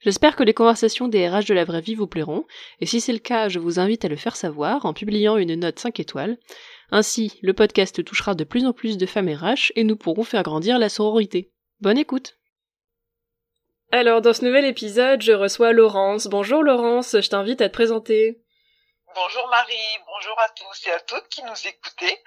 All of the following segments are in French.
J'espère que les conversations des RH de la vraie vie vous plairont, et si c'est le cas, je vous invite à le faire savoir en publiant une note 5 étoiles. Ainsi, le podcast touchera de plus en plus de femmes RH et nous pourrons faire grandir la sororité. Bonne écoute Alors, dans ce nouvel épisode, je reçois Laurence. Bonjour Laurence, je t'invite à te présenter. Bonjour Marie, bonjour à tous et à toutes qui nous écoutez.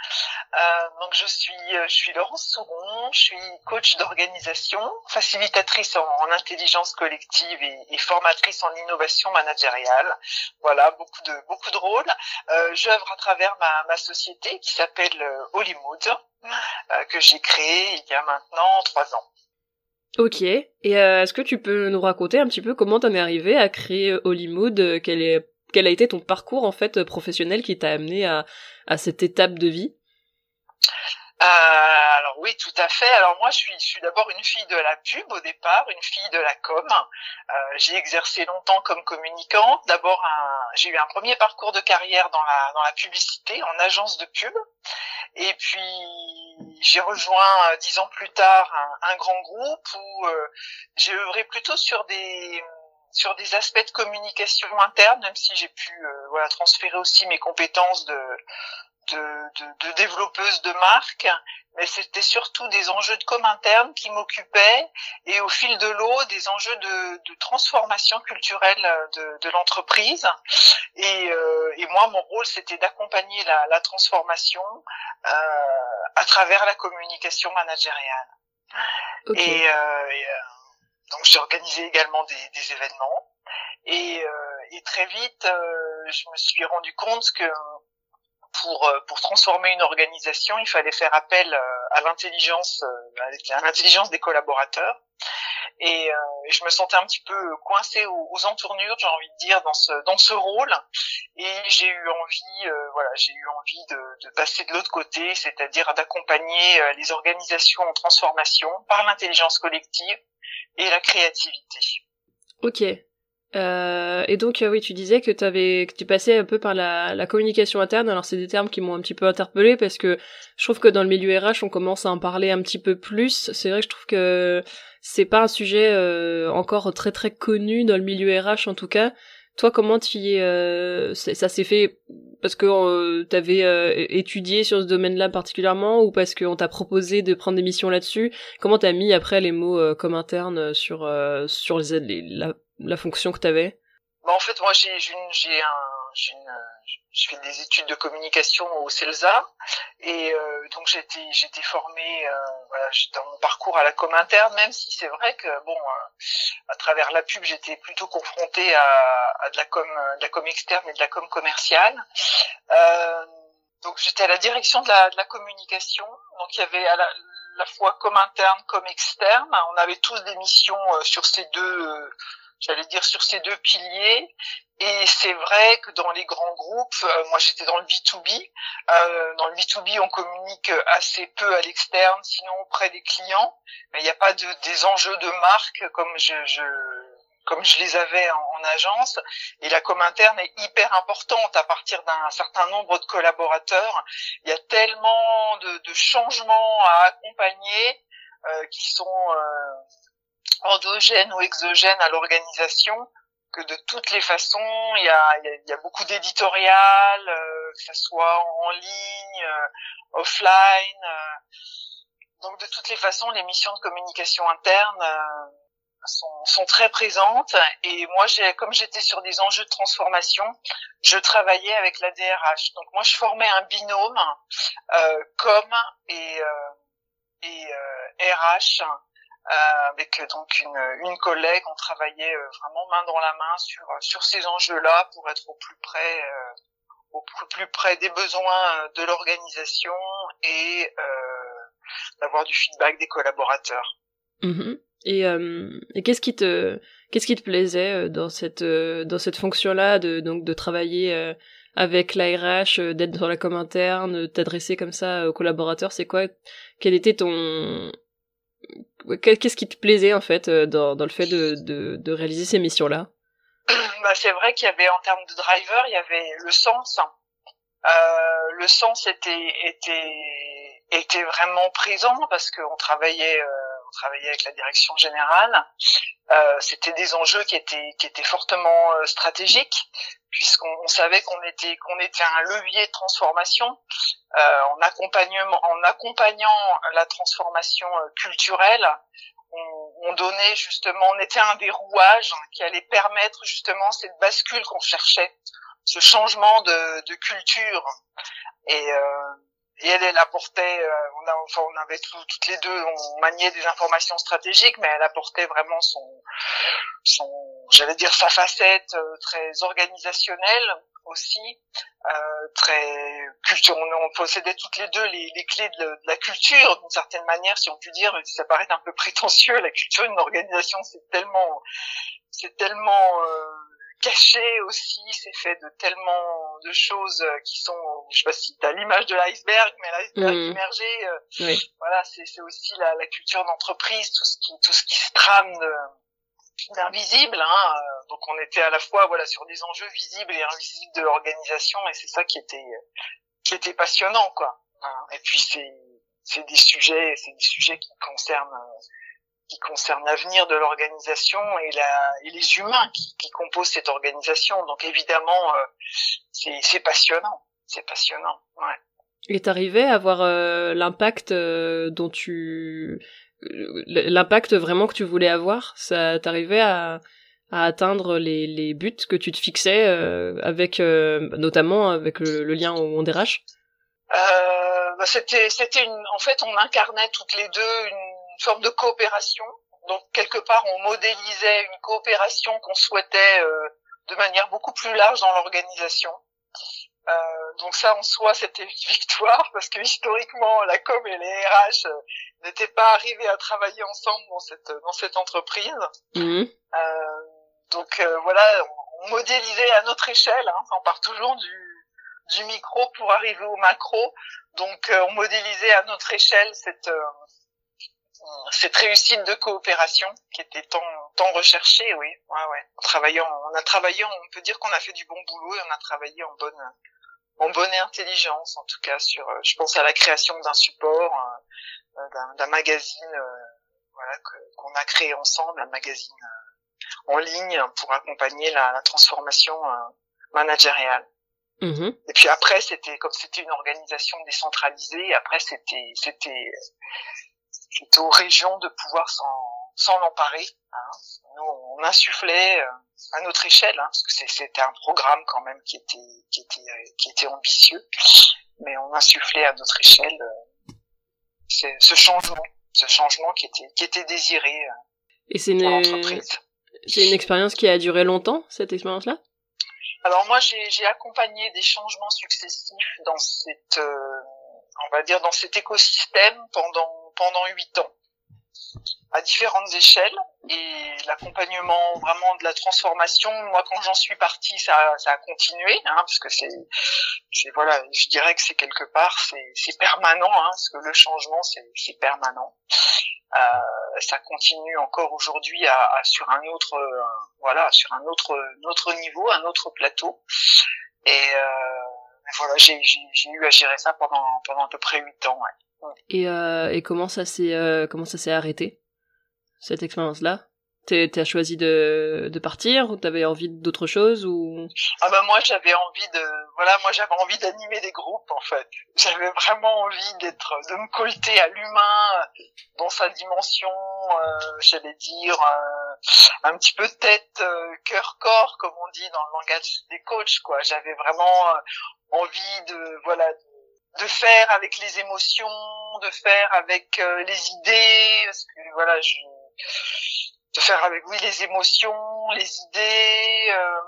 Euh, donc je suis euh, je suis Laurence Souron, je suis coach d'organisation, facilitatrice en, intelligence collective et, formatrice en innovation managériale. Voilà beaucoup de beaucoup de rôles. Euh, J'œuvre à travers ma, société qui s'appelle euh, Hollywood euh, que j'ai créée il y a maintenant trois ans. Ok. Et est-ce que tu peux nous raconter un petit peu comment t'en es arrivé à créer Hollywood Quelle est quel a été ton parcours en fait professionnel qui t'a amené à, à cette étape de vie? Euh, alors oui, tout à fait. Alors moi, je suis, je suis d'abord une fille de la pub au départ, une fille de la com. Euh, j'ai exercé longtemps comme communicante. D'abord, j'ai eu un premier parcours de carrière dans la dans la publicité, en agence de pub. Et puis j'ai rejoint euh, dix ans plus tard un, un grand groupe où euh, j'ai œuvré plutôt sur des sur des aspects de communication interne, même si j'ai pu euh, voilà transférer aussi mes compétences de de, de, de développeuse de marque, mais c'était surtout des enjeux de com interne qui m'occupaient et au fil de l'eau des enjeux de, de transformation culturelle de, de l'entreprise. Et, euh, et moi, mon rôle, c'était d'accompagner la, la transformation euh, à travers la communication managériale. Et, euh, et euh, donc j'ai organisé également des, des événements. Et, euh, et, très vite euh, je me suis rendu compte que pour euh, pour transformer une organisation il fallait faire appel à l'intelligence à l'intelligence des collaborateurs. Et, je me sentais un petit peu coincée aux, entournures j'ai envie de dire dans ce dans ce rôle. Et j'ai eu envie voilà j'ai eu envie de, de passer de l'autre côté c'est-à-dire d'accompagner les organisations en transformation par l'intelligence collective et la créativité. Ok. Euh, et donc euh, oui, tu disais que tu que tu passais un peu par la, communication interne. Alors c'est des termes qui m'ont un petit peu interpellé parce que je trouve que dans le milieu RH, on commence à en parler un petit peu plus. C'est vrai que je trouve que c'est pas un sujet euh, encore très très connu dans le milieu RH en tout cas. Toi, comment tu euh, ça s'est fait parce que euh, tu avais euh, étudié sur ce domaine-là particulièrement ou parce qu'on t'a proposé de prendre des missions là-dessus? Comment t'as mis après les mots euh, comme interne sur sur les, la, la fonction que t'avais? Bah, En fait, moi, j'ai j'ai un j'ai une je fais des études de communication au CELSA et euh, donc j'étais j'étais formée euh, voilà dans mon parcours à la com interne même si c'est vrai que bon euh, à travers la pub j'étais plutôt confrontée à, à, de la com de la com externe et de la com commerciale. Euh, donc j'étais à la direction de la, de la communication. Donc il y avait à la, fois com interne comme externe. On avait tous des missions euh, sur ces deux j'allais dire sur ces deux piliers et c'est vrai que dans les grands groupes, euh, moi j'étais dans le B2B, euh, dans le B2B on communique assez peu à l'externe, sinon auprès des clients, mais il n'y a pas de, des enjeux de marque comme je, je comme je les avais en, en, agence. Et la com interne est hyper importante à partir d'un certain nombre de collaborateurs. Il y a tellement de, de changements à accompagner euh, qui sont euh, endogènes ou exogènes à l'organisation que de toutes les façons, il y a, il y a, beaucoup d'éditorial, euh, que ce soit en ligne, euh, offline. Euh. donc de toutes les façons, les missions de communication interne sont, sont, très présentes. Et moi, j'ai, comme j'étais sur des enjeux de transformation, je travaillais avec la DRH. Donc moi, je formais un binôme com et, et RH euh, avec donc une, une collègue, on travaillait euh, vraiment main dans la main sur sur ces enjeux-là pour être au plus près euh, au plus près des besoins de l'organisation et d'avoir du feedback des collaborateurs. Mm-hmm. Et, et qu'est-ce qui te qu'est-ce qui te plaisait dans cette dans cette fonction-là de donc de travailler avec l'ARH, d'être dans la com interne, t'adresser comme ça aux collaborateurs, c'est quoi? Quel était ton Qu'est-ce qui te plaisait en fait dans, dans le fait de, de, réaliser ces missions-là? Bah, C'est vrai qu'il y avait en termes de driver, il y avait le sens. Euh, le sens était, était, était vraiment présent parce qu'on travaillait, euh, on travaillait avec la direction générale. Euh, C'était des enjeux qui étaient, qui étaient fortement euh, stratégiques puisqu'on savait qu'on était qu'on était un levier de transformation euh, en accompagnement en accompagnant la transformation euh, culturelle on, on, donnait justement on était un des rouages qui allait permettre justement cette bascule qu'on cherchait ce changement de, de culture et euh, et elle, elle apportait, euh, on, a, enfin, on avait toutes les deux, on maniait des informations stratégiques, mais elle apportait vraiment son, son j'allais dire sa facette euh, très organisationnelle aussi, euh, très culture. On, possédait toutes les deux les, les clés de, la culture d'une certaine manière, si on peut dire, ça paraît un peu prétentieux. La culture d'une organisation, c'est tellement, c'est tellement euh, caché aussi, c'est fait de tellement de choses euh, qui sont, je sais pas si t'as l'image de l'iceberg, mais l'iceberg mmh. immergé, euh, voilà, c'est c'est aussi la, la culture d'entreprise, tout ce qui tout ce qui se trame d'invisible. Hein, euh, donc on était à la fois voilà sur des enjeux visibles et invisibles de l'organisation, et c'est ça qui était qui était passionnant quoi. Hein. Et puis c'est c'est des sujets, c'est des sujets qui concernent qui concerne l'avenir de l'organisation et, la, et les humains qui, qui composent cette organisation. Donc évidemment, euh, c'est passionnant, c'est passionnant. Ouais. Et t'arrivais à avoir euh, l'impact euh, dont tu l'impact vraiment que tu voulais avoir? Ça t'arrivait à, à atteindre les, les buts que tu te fixais euh, avec notamment avec le, le lien au monde RH bah c'était c'était une en fait on incarnait toutes les deux une forme de coopération. Donc quelque part, on modélisait une coopération qu'on souhaitait euh, de manière beaucoup plus large dans l'organisation. Euh, donc ça en soi c'était une victoire parce que historiquement la com et les RH euh, n'étaient pas arrivés à travailler ensemble dans cette dans cette entreprise. Mmh. Euh, donc euh, voilà, on, modélisait à notre échelle. Hein, on part toujours du du micro pour arriver au macro. Donc on modélisait à notre échelle cette cette réussite de coopération qui était tant, tant recherchée, oui. Ouais, ouais. En travaillant, on a travaillé, on peut dire qu'on a fait du bon boulot et on a travaillé en bonne, en bonne intelligence, en tout cas sur, euh, je pense à la création d'un support, euh, euh, d'un magazine, voilà, qu'on a créé ensemble, un magazine en ligne pour accompagner la, la transformation managériale. Mm-hmm. Et puis après, c'était comme c'était une organisation décentralisée. Après, c'était c'était c'était aux régions de pouvoir s'en emparer. Hein. Nous, on insufflait euh, à notre échelle, hein, parce que c'était un programme quand même qui était qui était qui était ambitieux, mais on insufflait à notre échelle euh, ce changement, ce changement qui était qui était désiré euh, Et c'est une c'est une expérience qui a duré longtemps cette expérience-là? Alors moi, j'ai accompagné des changements successifs dans cette on va dire dans cet écosystème pendant pendant huit ans. À différentes échelles et l'accompagnement vraiment de la transformation moi quand j'en suis partie ça, a continué hein, parce que c'est voilà je dirais que c'est quelque part c'est permanent hein, parce que le changement c'est permanent. Euh, ça continue encore aujourd'hui à, sur un autre voilà sur un autre autre niveau un autre plateau. Et euh, voilà j'ai j'ai eu à gérer ça pendant pendant à peu près huit ans ouais. Et, euh, et comment ça s'est euh, comment ça s'est arrêté cette expérience là T'as choisi de, de partir ou t'avais envie d'autre chose ou? Ah bah moi j'avais envie de voilà moi j'avais envie d'animer des groupes en fait. J'avais vraiment envie d'être de me colter à l'humain dans sa dimension, euh, j'allais dire euh, un petit peu tête, euh, cœur, corps comme on dit dans le langage des coachs quoi. J'avais vraiment euh, envie de voilà de de faire avec les émotions, de faire avec euh, les idées, parce que voilà, je, de faire avec oui les émotions, les idées, euh,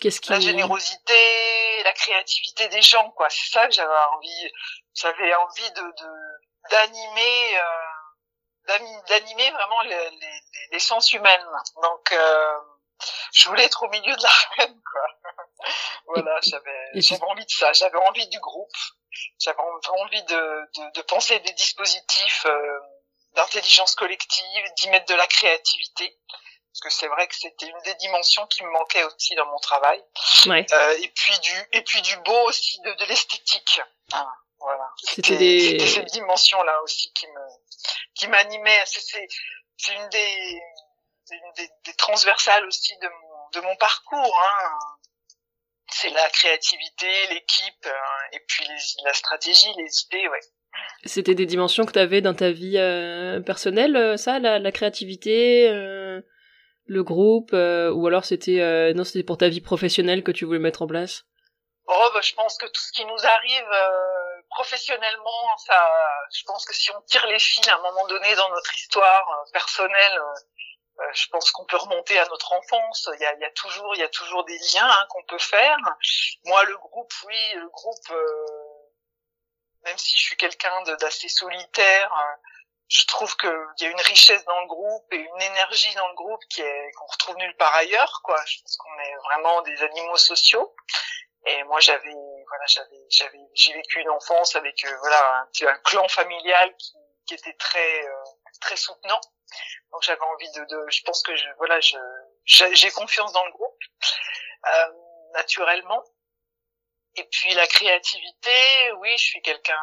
Qu'est-ce qui... la générosité, la créativité des gens, quoi. C'est ça que j'avais envie, j'avais envie de d'animer, euh, d'animer vraiment l'essence humaine. Donc euh, je voulais être au milieu de la reine, quoi. voilà, j'avais j'avais envie de ça, j'avais envie du groupe, j'avais envie de, de, de, penser des dispositifs euh, d'intelligence collective, d'y mettre de la créativité. Parce que c'est vrai que c'était une des dimensions qui me manquait aussi dans mon travail. Ouais. Euh, et puis du et puis du beau aussi de, de l'esthétique. Ah, voilà. C'était des... cette dimension là aussi qui me qui m'animait. C'est c'est une des une des, des, transversales aussi de mon de mon parcours. Hein. C'est la créativité, l'équipe hein, et puis les, la stratégie, les idées, ouais. C'était des dimensions que tu avais dans ta vie euh, personnelle, euh, ça, la, la créativité, euh, le groupe, euh, ou alors c'était euh, non, c'était pour ta vie professionnelle que tu voulais mettre en place? Oh, bah, je pense que tout ce qui nous arrive euh, professionnellement, ça, je pense que si on tire les fils à un moment donné dans notre histoire personnelle, je pense qu'on peut remonter à notre enfance. Il y a, il y a toujours, il y a toujours des liens hein, qu'on peut faire. Moi, le groupe, oui, le groupe même si je suis quelqu'un d'assez solitaire, je trouve qu'il y a une richesse dans le groupe et une énergie dans le groupe qui est qu'on retrouve nulle part ailleurs quoi je pense qu'on est vraiment des animaux sociaux et moi j'avais voilà j'avais j'avais j'ai vécu une enfance avec euh, voilà un, un, clan familial qui, qui était très euh, très soutenant donc j'avais envie de, je pense que voilà j'ai confiance dans le groupe euh, naturellement. Et puis la créativité oui je suis quelqu'un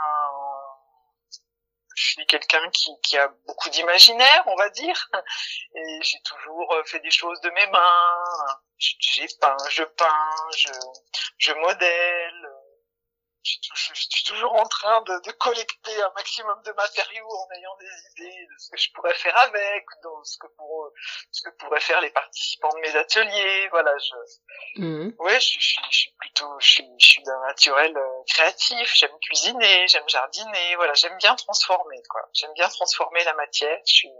je suis quelqu'un qui, a beaucoup d'imaginaire, on va dire, et j'ai toujours euh, fait des choses de mes mains. J'ai peint, je peins, je modèle, je, suis toujours en train de, de, collecter un maximum de matériaux en ayant des idées de ce que je pourrais faire avec, de ce que pour ce que pourraient faire les participants de mes ateliers. Voilà, je, mmh. ouais, je, je, je, suis plutôt, je suis, je suis d'un naturel euh, créatif. J'aime cuisiner, j'aime jardiner. Voilà, j'aime bien transformer, quoi. J'aime bien transformer la matière. Je suis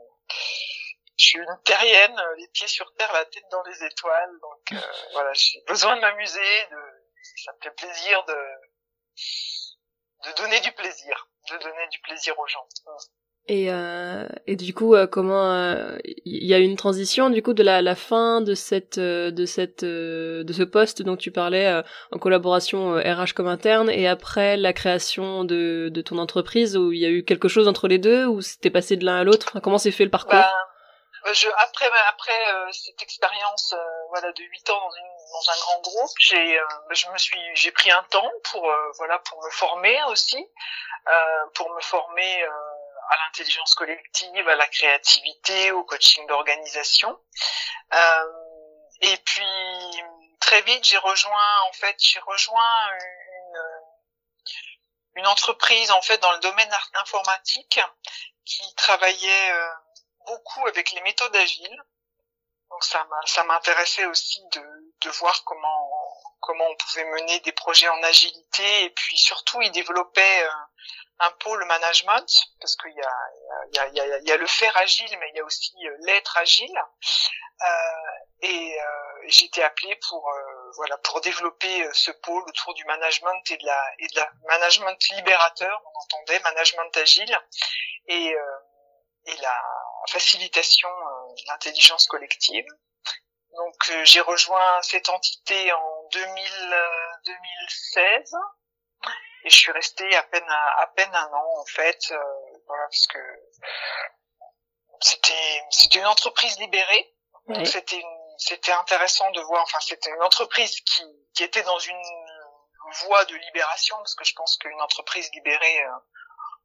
je suis une terrienne, euh, les pieds sur terre, la tête dans les étoiles. Donc euh, voilà, j'ai besoin de m'amuser, de ça me fait plaisir de de donner du plaisir, de donner du plaisir aux gens. Et, euh, et du coup, euh, comment il euh, y a une transition du coup de la, la fin de cette de cette de ce poste dont tu parlais en collaboration RH comme interne et après la création de, de ton entreprise où il y a eu quelque chose entre les deux ou c'était passé de l'un à l'autre? comment s'est fait le parcours? Bah, je, Après après cette expérience voilà de huit ans dans une dans un grand groupe, j'ai, euh, je me suis, j'ai pris un temps pour, euh, voilà, pour me former aussi, euh, pour me former à l'intelligence collective, à la créativité, au coaching d'organisation. et puis très vite, j'ai rejoint, en fait, j'ai rejoint une, une entreprise en fait dans le domaine informatique qui travaillait beaucoup avec les méthodes agiles donc ça ça m'intéressait aussi de, de voir comment comment on pouvait mener des projets en agilité. Et puis surtout il développait euh, un pôle management parce qu'il y a il y a, il y, a, y a le faire agile mais il y a aussi euh, l'être agile. Euh, et été appelée pour voilà pour développer ce pôle autour du management et de la et de la management libérateur on entendait management agile et et la facilitation l'intelligence collective. Donc euh, j'ai rejoint cette entité en 2000, 2016 euh, et je suis restée à peine à, peine un an en fait, voilà parce que c'était c'était une entreprise libérée, donc c'était c'était intéressant de voir, enfin c'était une entreprise qui qui était dans une voie de libération parce que je pense qu'une entreprise libérée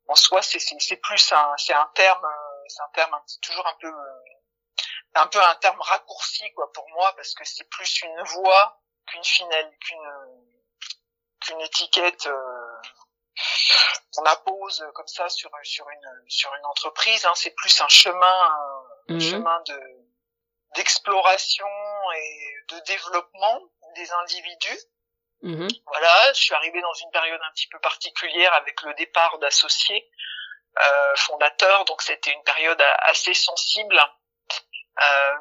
en soi c'est c'est plus un c'est un terme c'est un terme toujours un peu un peu un terme raccourci quoi pour moi parce que c'est plus une voie qu'une finale qu'une qu'une étiquette euh, qu'on appose comme ça sur sur une sur une entreprise hein. c'est plus un chemin un, mhm. chemin de d'exploration et de développement des individus mhm. voilà je suis arrivée dans une période un petit peu particulière avec le départ d'associés euh, fondateur, donc c'était une période assez sensible,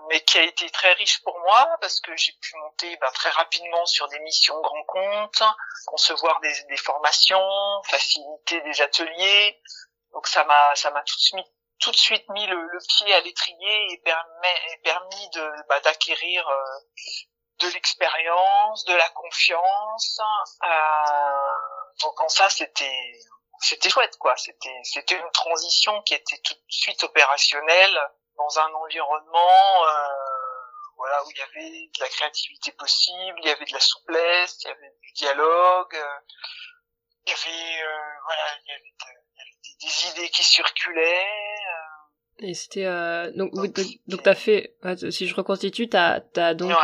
mais qui a été très riche pour moi parce que j'ai pu monter bah, très rapidement sur des missions grands comptes, concevoir des, des formations, faciliter des ateliers. Donc ça m'a ça m'a tout tout de suite mis le, pied à l'étrier et, permet, permis de bah, d'acquérir de l'expérience, de la confiance. donc en ça, c'était c'était chouette quoi. C'était c'était une transition qui était tout de suite opérationnelle dans un environnement euh, voilà où il y avait de la créativité possible, il y avait de la souplesse, il y avait du dialogue, euh, il y avait euh, voilà il y avait, des, idées qui circulaient. Et c'était donc donc, t'as fait si je reconstitue t'as t'as donc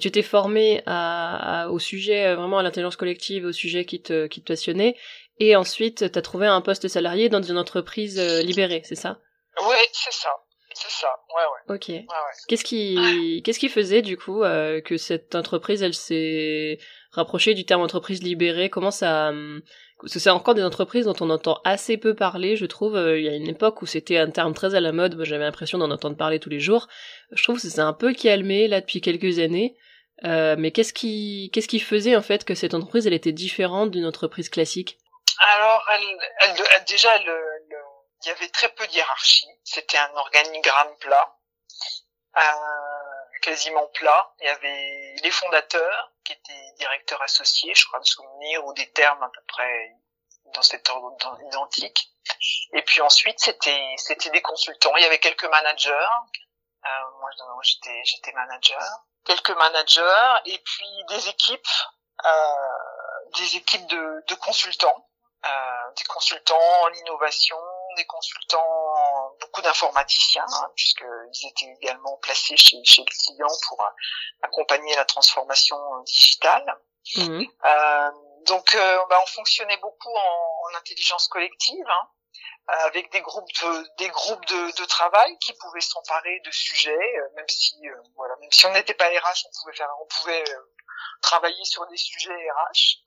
tu t'es formé à, au sujet vraiment à l'intelligence collective au sujet qui te qui te passionnait et ensuite, tu as trouvé un poste salarié dans une entreprise euh, libérée, c'est ça? Ouais, c'est ça. C'est ça, ouais, ouais. Ok. Qu'est-ce qui, qu'est-ce qui faisait du coup euh, que cette entreprise, elle s'est rapprochée du terme entreprise libérée? Comment ça hum, Parce que c'est encore des entreprises dont on entend assez peu parler, je trouve. Euh, il y a une époque où c'était un terme très à la mode. Moi, j'avais l'impression d'en entendre parler tous les jours. Je trouve que c'est un peu calmé là depuis quelques années. mais qu'est-ce qui, qu'est-ce qui faisait en fait que cette entreprise, elle était différente d'une entreprise classique? Alors, elle, elle, déjà, le, il y avait très peu de hiérarchie. C'était un organigramme plat, euh, quasiment plat. Il y avait les fondateurs, qui étaient directeurs associés, je crois me souvenir, ou des termes à peu près dans cet ordre identique. Et puis ensuite, c'était c'était des consultants. Il y avait quelques managers. Euh, moi, j'étais j'étais manager. Quelques managers et puis des équipes, euh, des équipes de, de consultants euh, des consultants en innovation, des consultants, beaucoup d'informaticiens, hein, puisqu'ils étaient également placés chez, chez le client pour euh, accompagner la transformation euh, digitale. Mmh. Euh, donc, bah, on fonctionnait beaucoup en, en intelligence collective, hein, avec des groupes de des groupes de, de travail qui pouvaient s'emparer de sujets, même si voilà, même si on n'était pas RH, on pouvait faire, on pouvait travailler sur des sujets RH.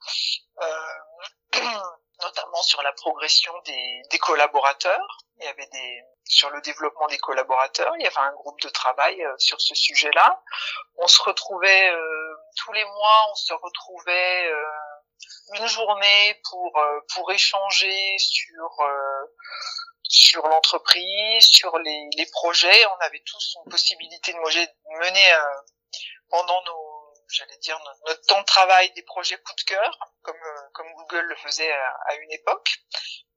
notamment sur la progression des, collaborateurs. Il y avait des sur le développement des collaborateurs. Il y avait un groupe de travail euh, sur ce sujet-là. On se retrouvait euh, tous les mois. On se retrouvait euh, une journée pour pour échanger sur sur l'entreprise, sur les projets. On avait tous une possibilité de mener pendant nos j'allais dire, notre, temps de travail des projets coup de cœur, comme, euh, comme Google le faisait à, une époque.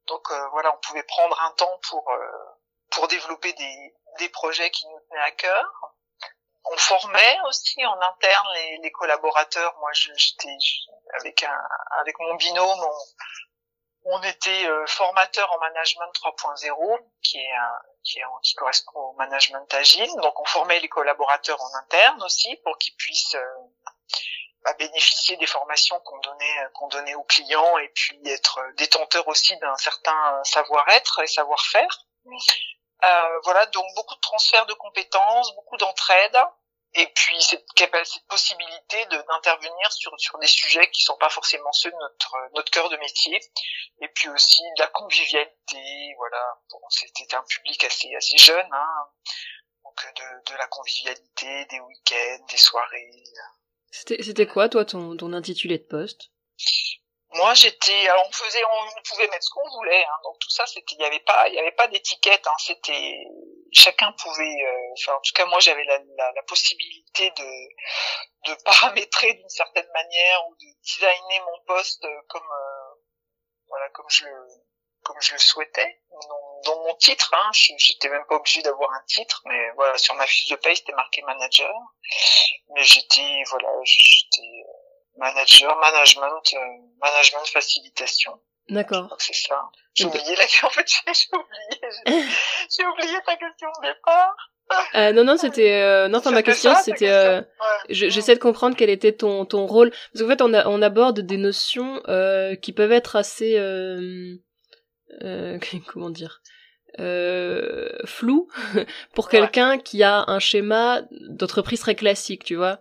Donc euh, voilà, on pouvait prendre un temps pour, euh, pour développer des, des projets qui nous tenaient à cœur. On formait aussi en interne les, les collaborateurs. Moi, j'étais avec un avec mon binôme, on était euh, formateur en management 3.0, qui est un, qui, est, qui correspond au management agile. Donc on formait les collaborateurs en interne aussi pour qu'ils puissent euh, bah, bénéficier des formations qu'on donnait qu'on donnait aux clients et puis être détenteurs aussi d'un certain savoir-être et savoir-faire. Euh, voilà, donc beaucoup de transferts de compétences, beaucoup d'entraide et puis cette, cette possibilité d'intervenir sur, sur des sujets qui sont pas forcément ceux de notre, notre cœur de métier, et puis aussi de la convivialité, voilà, bon, c'était un public assez, assez jeune, hein, donc de, de la convivialité, des week-ends, des soirées. C'était quoi toi ton, ton intitulé de poste? Moi j'étais on faisait on pouvait mettre ce qu'on voulait hein, donc tout ça c'était il y avait pas il y avait pas d'étiquette hein, c'était chacun pouvait euh, enfin en tout cas moi j'avais la, la, possibilité de de paramétrer d'une certaine manière ou de designer mon poste comme euh, voilà comme je comme je le souhaitais dans mon titre hein, j'étais même pas obligé d'avoir un titre mais voilà sur ma fiche de paye c'était marqué manager mais j'étais voilà j'étais euh, manager, management, euh, management facilitation. D'accord. C'est ça. J'ai oublié la question. En fait, j'ai oublié. J'ai oublié ta question de départ. Euh, non non c'était euh, non enfin ma question c'était euh, j'essaie de comprendre quel était ton ton rôle parce qu'en fait on a, on aborde des notions euh, qui peuvent être assez euh, euh, comment dire? Euh, flou pour quelqu'un qui a un schéma d'entreprise très classique tu vois.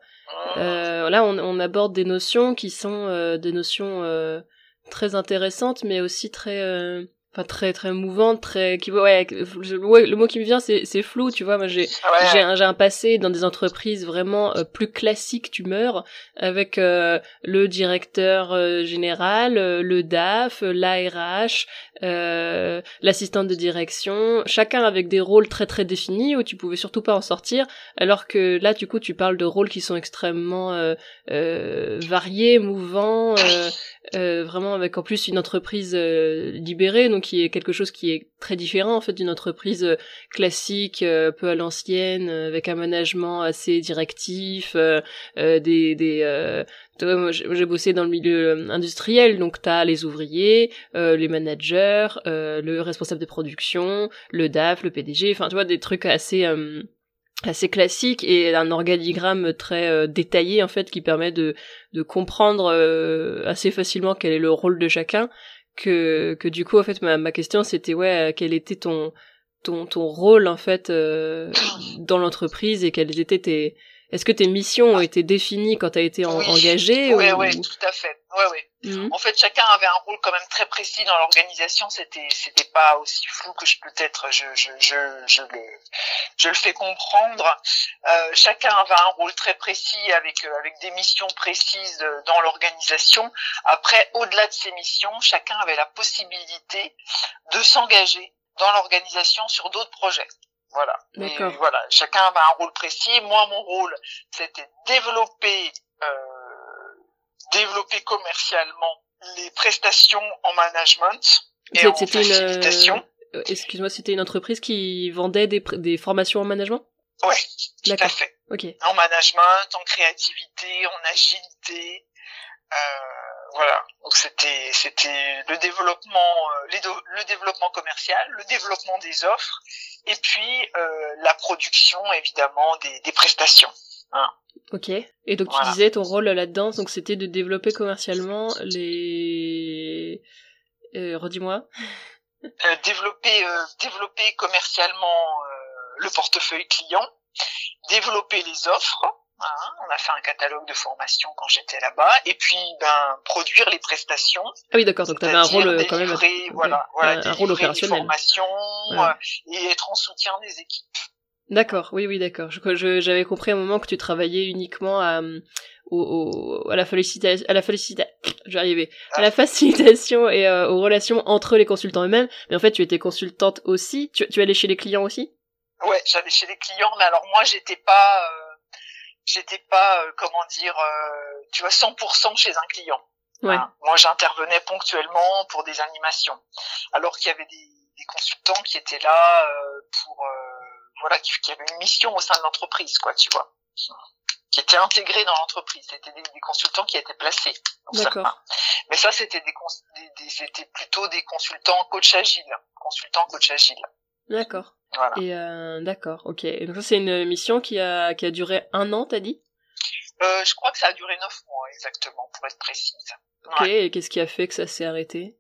Euh, là, on, on, aborde des notions qui sont euh, des notions euh, très intéressantes, mais aussi très enfin très très mouvante, très qui ouais, le mot qui me vient c'est c'est flou, tu vois. Moi j'ai j'ai un j'ai un passé dans des entreprises vraiment euh, plus classiques, tu meurs avec euh, le directeur euh, général, le DAF, l'ARH, l'assistante de direction, chacun avec des rôles très très définis où tu pouvais surtout pas en sortir, alors que là du coup tu parles de rôles qui sont extrêmement variés, mouvants. Euh, vraiment avec en plus une entreprise euh, libérée, donc qui est quelque chose qui est très différent en fait d'une entreprise euh, classique, peu à l'ancienne, avec un management assez directif, des, des j'ai bossé dans le milieu industriel, donc t'as les ouvriers, les managers, le responsable de production, le DAF, le PDG, enfin tu vois des trucs assez assez classique et un organigramme très euh, détaillé en fait qui permet de, de comprendre euh, assez facilement quel est le rôle de chacun que, que du coup en fait ma, ma question c'était ouais quel était ton ton, ton rôle en fait euh, dans l'entreprise et quelles étaient tes est-ce que tes missions ont été définies quand tu as été engagé Oui, oui, tout à fait. Ouais, ouais. Mhm. En fait, chacun avait un rôle quand même très précis dans l'organisation. C'était, c'était pas aussi flou que je peut-être je, je, je, je le, je le fais comprendre. Euh, chacun avait un rôle très précis avec euh, avec des missions précises euh, dans l'organisation. Après, au-delà de ces missions, chacun avait la possibilité de s'engager dans l'organisation sur d'autres projets. Voilà. voilà, chacun avait un rôle précis. Moi, mon rôle, c'était développer, euh, développer commercialement les prestations en management et en facilitation. Euh, excuse-moi, c'était une entreprise qui vendait des, des formations en management? Ouais, tout à fait. En management, en créativité, en agilité. Euh, voilà. Donc c'était c'était le développement euh, le développement commercial, le développement des offres et puis euh, la production évidemment des, des prestations. Hein. Ok. Et donc tu disais ton rôle là-dedans, donc c'était de développer commercialement les. Euh, Redis-moi. Euh, développer développer commercialement le portefeuille client, développer les offres Hein, on a fait un catalogue de formation quand j'étais là-bas, et puis ben produire les prestations. Ah oui, d'accord. Donc tu avais un rôle euh, quand même. Voilà, voilà, un, rôle opérationnel. Formations, euh, et être en soutien des équipes. D'accord, oui, oui, d'accord. J'avais compris à un moment que tu travaillais uniquement à, au, à la félicitation, à la félicitation, j'arrivais, à la facilitation et euh, aux relations entre les consultants eux-mêmes. Mais en fait, tu étais consultante aussi. Tu, tu allais chez les clients aussi? Ouais, j'allais chez les clients, mais alors moi, j'étais pas j'étais pas euh, comment dire euh, tu vois 100% chez un client ouais. moi j'intervenais ponctuellement pour des animations alors qu'il y avait des, des, consultants qui étaient là euh, pour voilà qui, qui, avaient une mission au sein de l'entreprise quoi tu vois qui étaient intégrés dans l'entreprise c'était des, des, consultants qui étaient placés D'accord. mais ça c'était des, des c'était plutôt des consultants coach agile consultants coach agile D'accord. Et euh, d'accord, ok. Et donc ça c'est une mission qui a qui a duré un an, t'as dit? Euh, Je crois que ça a duré neuf mois exactement, pour être précise. Ok. Et qu'est-ce qui a fait que ça s'est arrêté?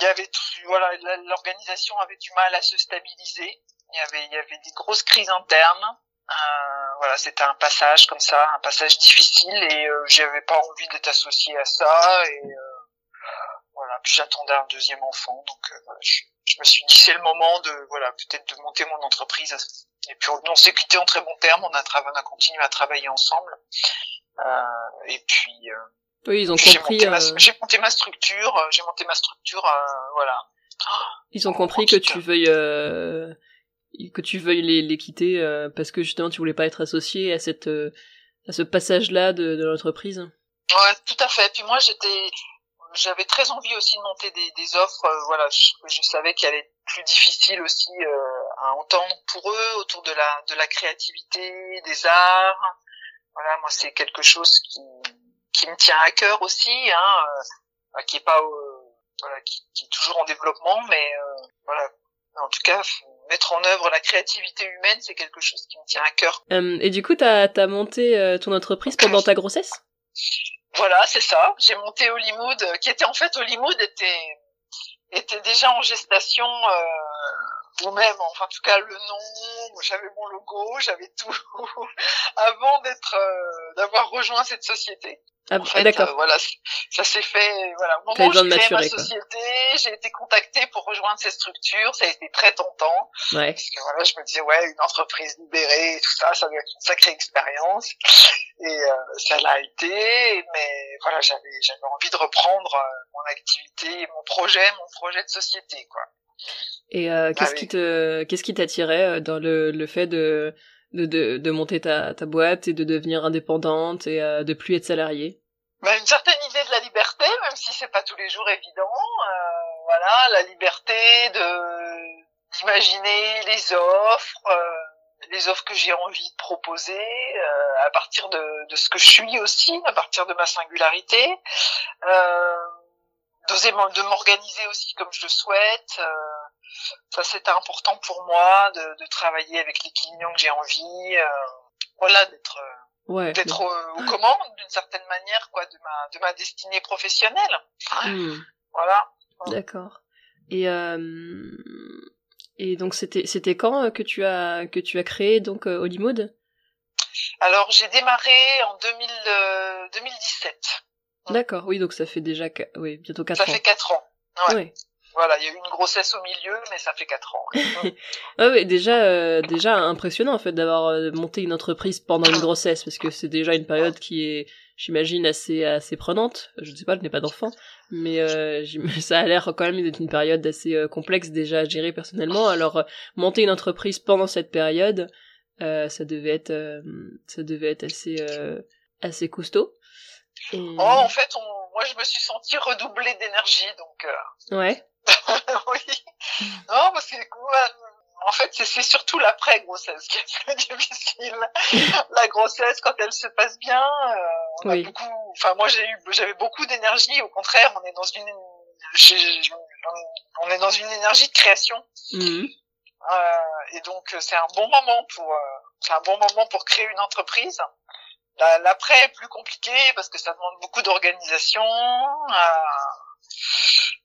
Il y avait voilà, l'organisation avait du mal à se stabiliser. Il y avait il y avait des grosses crises internes. Euh, voilà, c'était un passage comme ça, un passage difficile et euh, j'avais pas envie d'être associé à ça et euh, voilà. Puis j'attendais un deuxième enfant, donc euh, voilà, je je me suis dit c'est le moment de voilà peut-être de monter mon entreprise. Et puis on, s'est quitté en très bon termes on a on a continué à travailler ensemble. Euh, et puis euh, oui ils ont compris euh, j'ai monté, ma structure euh, j'ai monté ma structure voilà. ils ont compris que tu veuilles que tu veuilles les, les quitter parce que justement tu voulais pas être associé à cette à ce passage là de, de l'entreprise ouais tout à fait puis moi j'étais j'avais très envie aussi de monter des, des offres. Euh, voilà, je, savais qu'il allait être plus difficile aussi euh, à entendre pour eux autour de la de la créativité, des arts. Voilà, moi c'est quelque chose qui qui me tient à cœur aussi, hein, euh, qui est pas voilà, qui, qui, est toujours en développement, mais voilà. En tout cas, mettre en œuvre la créativité humaine, c'est quelque chose qui me tient à cœur. et du coup, t'as as monté ton entreprise pendant ta grossesse? Voilà, c'est ça. J'ai monté Hollywood, euh, qui était en fait Hollywood était était déjà en gestation euh, ou même, enfin, en tout cas, le nom, j'avais mon logo, j'avais tout, avant d'être, euh, d'avoir rejoint cette société. Ah, En fait, d'accord. euh, voilà, ça s'est fait, voilà, au moment où j'ai créé ma société, j'ai été contactée pour rejoindre cette structure, ça a été très tentant, Ouais. parce que voilà, je me disais, ouais, une entreprise libérée, et tout ça, ça doit être une sacrée expérience, et euh, ça l'a été, mais voilà, j'avais, j'avais envie de reprendre euh, mon activité, mon projet, mon projet de société, quoi. Et euh, qu'est-ce Ah oui. qui te, qu'est-ce qui t'attirait euh, dans le, le fait de, de, de, de monter ta, ta boîte et de devenir indépendante et euh, de plus être salarié bah, une certaine idée de la liberté, même si c'est pas tous les jours évident. Euh, voilà, la liberté de d'imaginer les offres, euh, les offres que j'ai envie de proposer euh, à partir de, de ce que je suis aussi, à partir de ma singularité, euh, d'oser de m'organiser aussi comme je le souhaite. euh, ça c'était important pour moi de, de travailler avec les clients que j'ai envie. euh, voilà, d'être euh, Ouais. d'être euh, aux commandes d'une certaine manière quoi de ma de ma destinée professionnelle Hmm, voilà D'accord. Et euh, et donc c'était c'était quand que tu as que tu as créé donc Hollywood alors j'ai démarré en 2000, euh, 2017 D'accord. Oui, donc ça fait déjà oui bientôt quatre ça ans. fait quatre ans ouais. Ouais. Voilà il y a eu une grossesse au milieu mais ça fait quatre ans ouais. Ouais, ouais, déjà, euh, déjà impressionnant en fait d'avoir euh, monté une entreprise pendant une grossesse parce que c'est déjà une période qui est, j'imagine, assez assez prenante. Je ne sais pas, je n'ai pas d'enfant, mais euh, ça a l'air quand même d'être une période assez euh, complexe déjà à gérer personnellement. Alors monter une entreprise pendant cette période, ça devait être, ça devait être assez assez costaud. Et... oh, en fait on, moi je me suis sentie redoublée d'énergie donc euh, Ouais. oui. Non parce que ouais, en fait c'est surtout l'après grossesse qui est plus difficile. La grossesse quand elle se passe bien euh, on Oui. a beaucoup enfin moi j'ai eu j'avais beaucoup d'énergie. Au contraire on est dans une on est dans une énergie de création. Mhm. euh, et donc euh, c'est un bon moment pour euh, c'est un bon moment pour créer une entreprise. La- l'après est plus compliqué parce que ça demande beaucoup d'organisation euh, euh,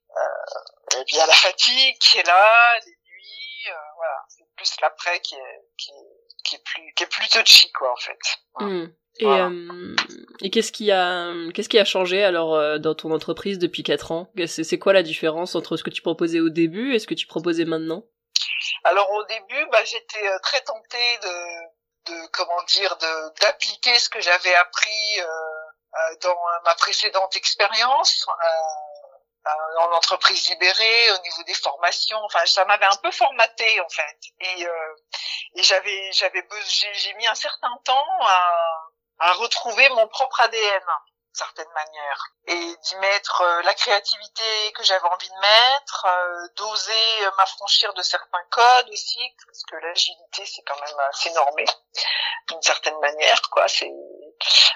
et puis il y a la fatigue qui est là les nuits euh, voilà. C'est plus l'après qui est qui est, qui est plus qui est plus touchy quoi en fait. Mhm. Et, Voilà. euh, et qu'est-ce qui a qu'est-ce qui a changé alors euh, dans ton entreprise depuis quatre ans? C'est c'est quoi la différence entre ce que tu proposais au début et ce que tu proposais maintenant? Alors au début, bah, j'étais euh, très tentée de, de comment dire, de d'appliquer ce que j'avais appris euh, euh, dans euh, ma précédente expérience euh, euh, en entreprise libérée, au niveau des formations. Enfin, ça m'avait un peu formaté en fait, et euh, et j'avais j'avais j'ai mis un certain temps à à retrouver mon propre ADN certaine manière et d'y mettre euh, la créativité que j'avais envie de mettre, euh, d'oser euh, m'affranchir de certains codes aussi, parce que l'agilité c'est quand même assez normé d'une certaine manière, quoi. C'est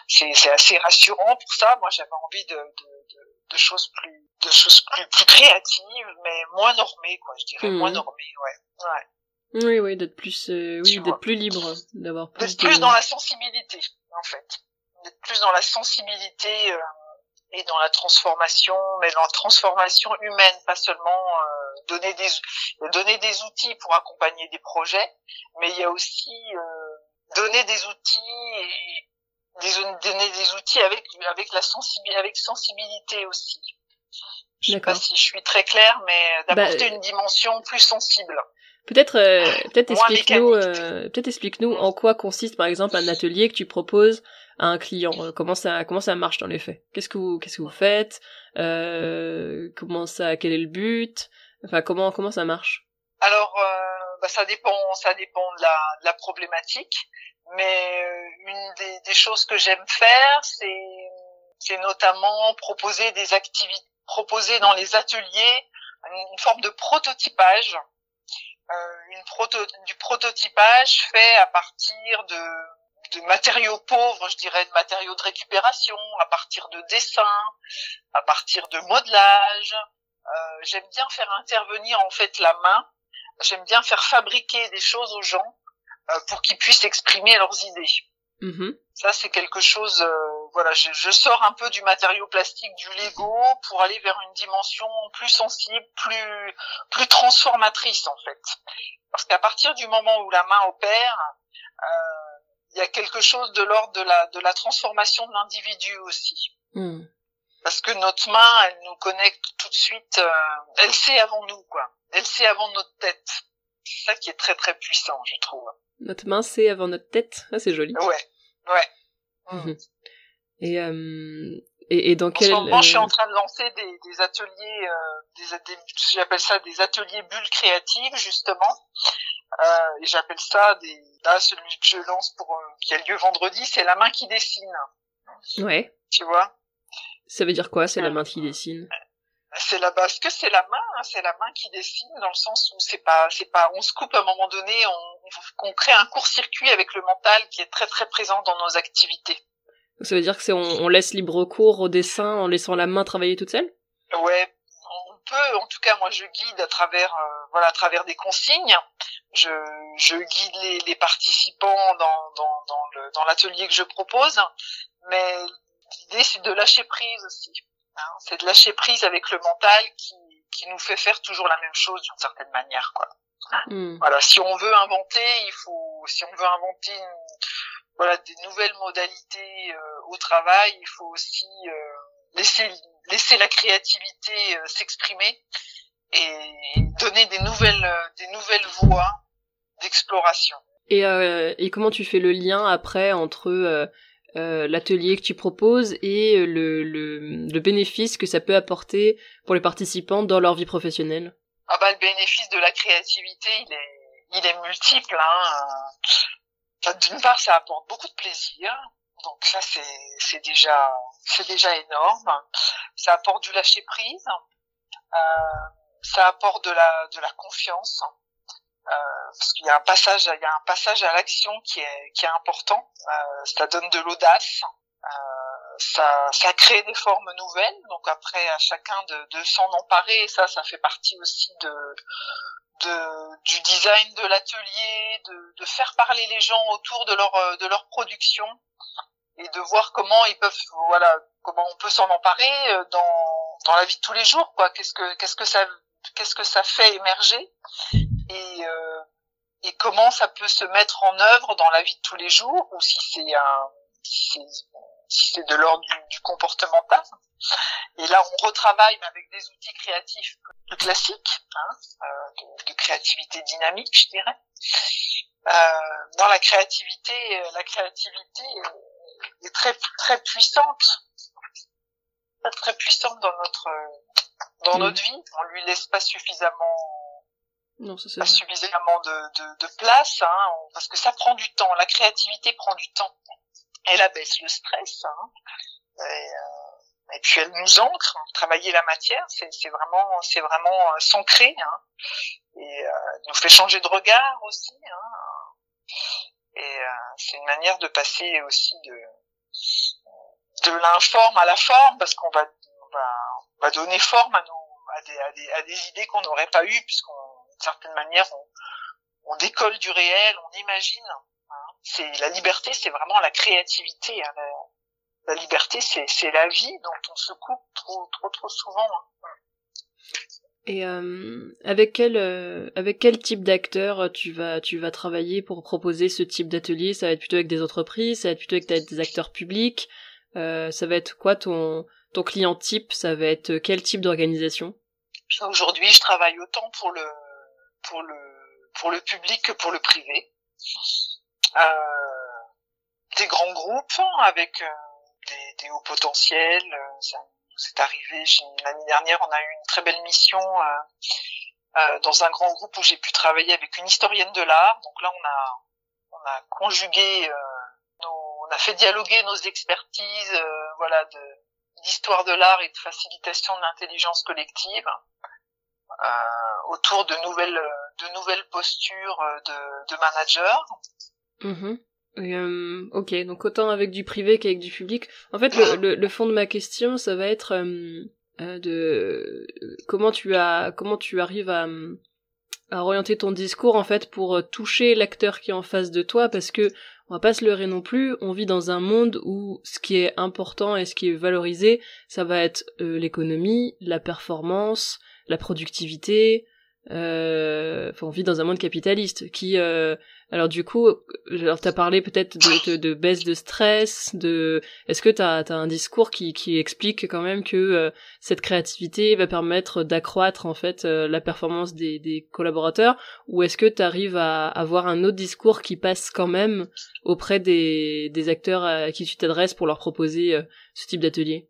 c'est c'est assez rassurant pour ça. Moi j'avais envie de, de, de de choses plus de choses plus plus créatives, mais moins normées, quoi. Je dirais Mhm. moins normées, ouais. ouais. Oui, oui, d'être plus, euh, oui, d'être plus libre, d'avoir plus D'être de... plus dans la sensibilité, en fait. D'être plus dans la sensibilité euh, et dans la transformation, mais dans la transformation humaine, pas seulement euh, donner des donner des outils pour accompagner des projets, mais il y a aussi euh, donner des outils et des, donner des outils avec avec la sensibilité avec sensibilité aussi. Je sais pas si je suis très claire, mais d'apporter Bah, une dimension plus sensible. Peut-être, euh, peut-être explique-nous, euh, peut-être explique-nous en quoi consiste par exemple un atelier que tu proposes à un client. Euh, Comment ça, comment ça marche dans les faits Qu'est-ce que vous, qu'est-ce que vous faites? Euh, Comment ça, quel est le but? Enfin, comment, comment ça marche? Alors, euh, bah, ça dépend, ça dépend de la, de la problématique. Mais euh, une des, des choses que j'aime faire, c'est, c'est notamment proposer des activités, proposer dans les ateliers une, forme de prototypage, euh, une proto, du prototypage fait à partir de, de matériaux pauvres, je dirais, de matériaux de récupération, à partir de dessins, à partir de modelage. Euh, j'aime bien faire intervenir en fait la main. J'aime bien faire fabriquer des choses aux gens pour qu'ils puissent exprimer leurs idées. Mhm. Ça, c'est quelque chose euh, voilà, je, je, sors un peu du matériau plastique, du Lego, pour aller vers une dimension plus sensible, plus plus transformatrice en fait. Parce qu'à partir du moment où la main opère, euh, il y a quelque chose de l'ordre de la de la transformation de l'individu aussi. Hmm. Parce que notre main, elle nous connecte tout de suite. Euh, elle sait avant nous, quoi. Elle sait avant notre tête. C'est ça qui est très très puissant, je trouve. Notre main sait avant notre tête. Ah, c'est joli. Ouais, ouais. Mhm. Et, euh, et, et dans quel... En ce moment, je suis en train de lancer des, des ateliers, euh, des, des j'appelle ça des ateliers bulles créatives, justement. Euh, et j'appelle ça des... Là, celui que je lance pour euh, qui a lieu vendredi, c'est la main qui dessine. Ouais. Tu vois? Ça veut dire quoi C'est la main qui dessine? C'est la base que c'est la main hein, c'est la main qui dessine dans le sens où c'est pas c'est pas on se coupe à un moment donné on, on crée un court-circuit avec le mental qui est très très présent dans nos activités. Ça veut dire que c'est on, laisse libre cours au dessin en laissant la main travailler toute seule? Ouais on peut. En tout cas moi je guide à travers euh, voilà à travers des consignes. Je, je guide les, les participants dans dans dans le dans l'atelier que je propose. Mais l'idée c'est de lâcher prise aussi Hein, c'est de lâcher prise avec le mental qui, qui nous fait faire toujours la même chose d'une certaine manière, quoi. Hmm. Voilà, si on veut inventer, il faut, si on veut inventer voilà des nouvelles modalités euh, au travail, il faut aussi euh, laisser laisser la créativité euh, s'exprimer et donner des nouvelles des nouvelles voies d'exploration. Et, et comment tu fais le lien après entre euh, l'atelier que tu proposes et le, le, le, bénéfice que ça peut apporter pour les participants dans leur vie professionnelle? Ah bah le bénéfice de la créativité, il est, il est multiple. Hein. D'une part, ça apporte beaucoup de plaisir, donc ça c'est déjà déjà énorme. Ça apporte du lâcher prise, euh, ça apporte de la de la confiance. Euh, parce qu'il y a un passage, il y a un passage à l'action qui est qui est important. Euh, ça donne de l'audace, ça ça crée des formes nouvelles. Donc après à chacun de, de s'en emparer. Et ça, ça fait partie aussi de de, du design de l'atelier, de, de faire parler les gens autour de leur de leur production et de voir comment ils peuvent voilà comment on peut s'en emparer dans dans la vie de tous les jours quoi qu'est-ce que qu'est-ce que ça qu'est-ce que ça fait émerger et, euh, et comment ça peut se mettre en œuvre dans la vie de tous les jours ou si c'est un c'est de l'ordre du, du, comportemental. Et là, on retravaille avec des outils créatifs plus classiques, hein, euh, de, de, créativité dynamique, je dirais. Euh, dans la créativité, euh, la créativité est très très puissante, très, puissante dans notre dans notre vie. On lui laisse pas suffisamment non, ça pas suffisamment de, de, de place, hein, parce que ça prend du temps. La créativité prend du temps. Elle abaisse le stress. Hein, et, euh, puis elle nous ancre. Travailler la matière, c'est, vraiment, c'est vraiment euh, s'ancrer. Hein, et euh, nous fait changer de regard aussi. Hein, et euh, c'est une manière de passer aussi de de l'informe à la forme, parce qu'on va, va, on va donner forme à des, à des, à des idées qu'on n'aurait pas eues puisqu'on d'une certaine manière, on, décolle du réel, on imagine. Hein. C'est la liberté, c'est vraiment la créativité. Hein. La, la, liberté, c'est la vie dont on se coupe trop, trop, trop souvent. Hein. Et euh, avec quel euh, avec quel type d'acteur tu vas tu vas travailler pour proposer ce type d'atelier? Ça va être plutôt avec des entreprises, ça va être plutôt avec des acteurs publics. Euh, ça va être quoi ton ton client type? Ça va être quel type d'organisation? Aujourd'hui, je travaille autant pour le pour le pour le public que pour le privé. Euh, des grands groupes avec euh, des, des, hauts potentiels. Euh, c'est arrivé l'année dernière, on a eu une très belle mission dans un grand groupe où j'ai pu travailler avec une historienne de l'art. Donc là, on a on a conjugué, nos, on a fait dialoguer nos expertises, voilà, d'histoire de l'art et de facilitation de l'intelligence collective euh, autour de nouvelles de nouvelles postures de, de manager. Mmh. Euh, ok, donc autant avec du privé qu'avec du public. En fait, le, le, le, fond de ma question, ça va être euh, euh de comment tu as comment tu arrives à, à orienter ton discours en fait pour toucher l'acteur qui est en face de toi, parce que on va pas se leurrer non plus, on vit dans un monde où ce qui est important et ce qui est valorisé, ça va être euh, l'économie, la performance, la productivité, euh, on vit dans un monde capitaliste qui euh, alors du coup alors t'as parlé peut-être de, de, baisse de stress de est-ce que t'as as un discours qui, qui explique quand même que euh, cette créativité va permettre d'accroître en fait euh, la performance des, des collaborateurs ou est-ce que t'arrives à avoir un autre discours qui passe quand même auprès des, des acteurs à qui tu t'adresses pour leur proposer ce type d'atelier?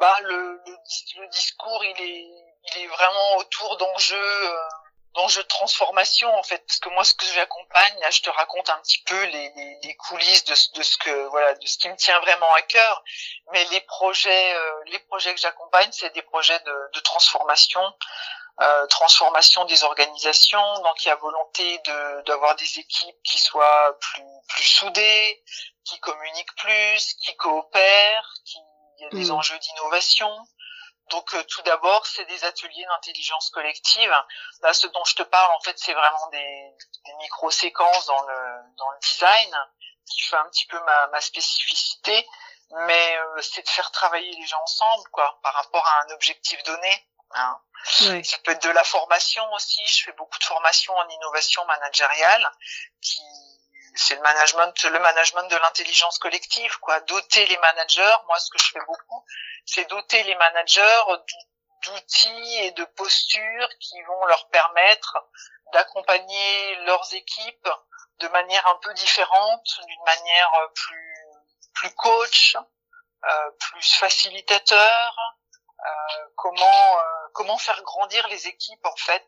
Bah le, le discours il est il est vraiment autour d'enjeux euh, d'enjeux de transformation en fait. Parce que moi ce que j'accompagne là je te raconte un petit peu les, les, les coulisses de, de, ce que voilà de ce qui me tient vraiment à cœur. Mais les projets euh, les projets que j'accompagne c'est des projets de, de transformation euh, transformation des organisations. Donc il y a volonté de d'avoir des équipes qui soient plus plus soudées qui communiquent plus qui coopèrent qui il y a des mmh. enjeux d'innovation donc euh, tout d'abord, c'est des ateliers d'intelligence collective. Là, ce dont je te parle, en fait, c'est vraiment des, des micro-séquences dans le, dans le design, qui fait un petit peu ma, ma spécificité. Mais euh, c'est de faire travailler les gens ensemble, quoi, par rapport à un objectif donné. Hein. Ça peut être de la formation aussi. Je fais beaucoup de formation en innovation managériale, qui c'est le management, le management de l'intelligence collective, quoi. Doter les managers. Moi, ce que je fais beaucoup, c'est doter les managers d'outils et de postures qui vont leur permettre d'accompagner leurs équipes de manière un peu différente, d'une manière plus plus coach, euh, plus facilitateur. Euh, comment euh, comment faire grandir les équipes en fait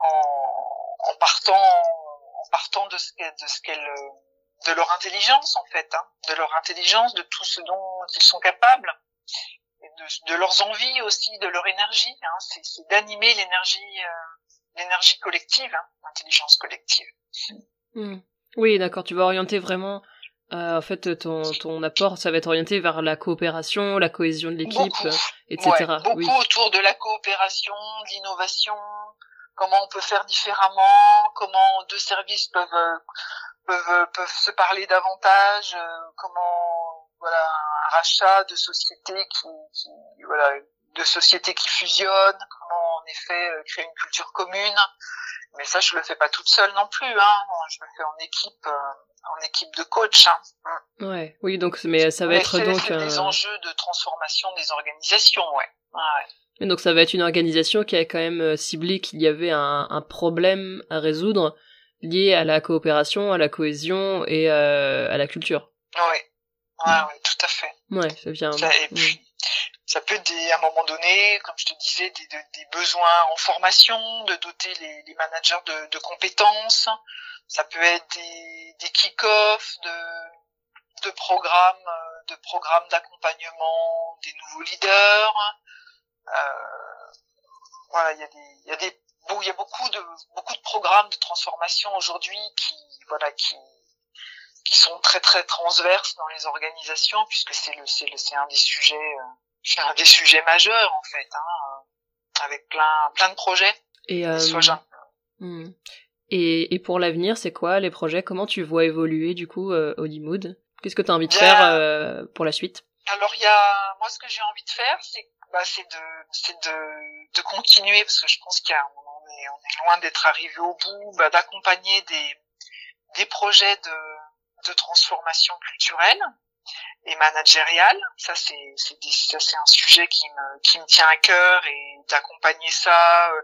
en, en partant en partant de ce, de ce qu'elles de leur intelligence en fait, hein, de leur intelligence, de tout ce dont ils sont capables de, de, leurs envies aussi, de leur énergie. Hein. C'est d'animer l'énergie, euh, l'énergie collective, hein, l'intelligence collective. Hmm. Oui, d'accord. Tu vas orienter vraiment. Euh, en fait, ton, ton apport, ça va être orienté vers la coopération, la cohésion de l'équipe, etc. Ouais, beaucoup autour de la coopération, de l'innovation, comment on peut faire différemment, comment deux services peuvent euh, peuvent peuvent se parler davantage, euh, comment voilà un rachat de sociétés qui, qui, voilà de sociétés qui fusionnent, comment en effet euh, créer une culture commune. Mais ça, je le fais pas toute seule non plus. Hein. Je le fais en équipe, euh, en équipe de coach. Hein. Mm. Ouais, oui, donc mais ça va être donc des enjeux de transformation des organisations, ouais. ouais. Et donc ça va être une organisation qui a quand même euh, ciblé qu'il y avait un, un, problème à résoudre lié à la coopération, à la cohésion et euh, à la culture. Ouais, Ouais, ouais, tout à fait. Ouais, ça vient. Ça, et puis, ça peut être des, à un moment donné, comme je te disais, des, des besoins en formation, de doter les, les managers de, de, compétences. Ça peut être des, des kick-offs, de, de programmes, de programmes d'accompagnement des nouveaux leaders. Euh, voilà, il y a des, il y a des, il y a beaucoup de, beaucoup de programmes de transformation aujourd'hui qui, voilà, qui, qui sont très très transverses dans les organisations puisque c'est le c'est le c'est un des sujets euh, c'est un des sujets majeurs en fait hein, avec plein plein de projets. Et euh, hmm. et, et pour l'avenir c'est quoi les projets? Comment tu vois évoluer du coup euh, Hollywood? Qu'est-ce que tu as envie de faire euh, pour la suite? Alors il y a moi ce que j'ai envie de faire c'est bah, c'est de c'est de de continuer parce que je pense qu'on est on est loin d'être arrivé au bout bah, d'accompagner des des projets de de transformation culturelle et managériale. Ça, c'est c'est c'est un sujet qui me qui me tient à cœur et d'accompagner ça euh,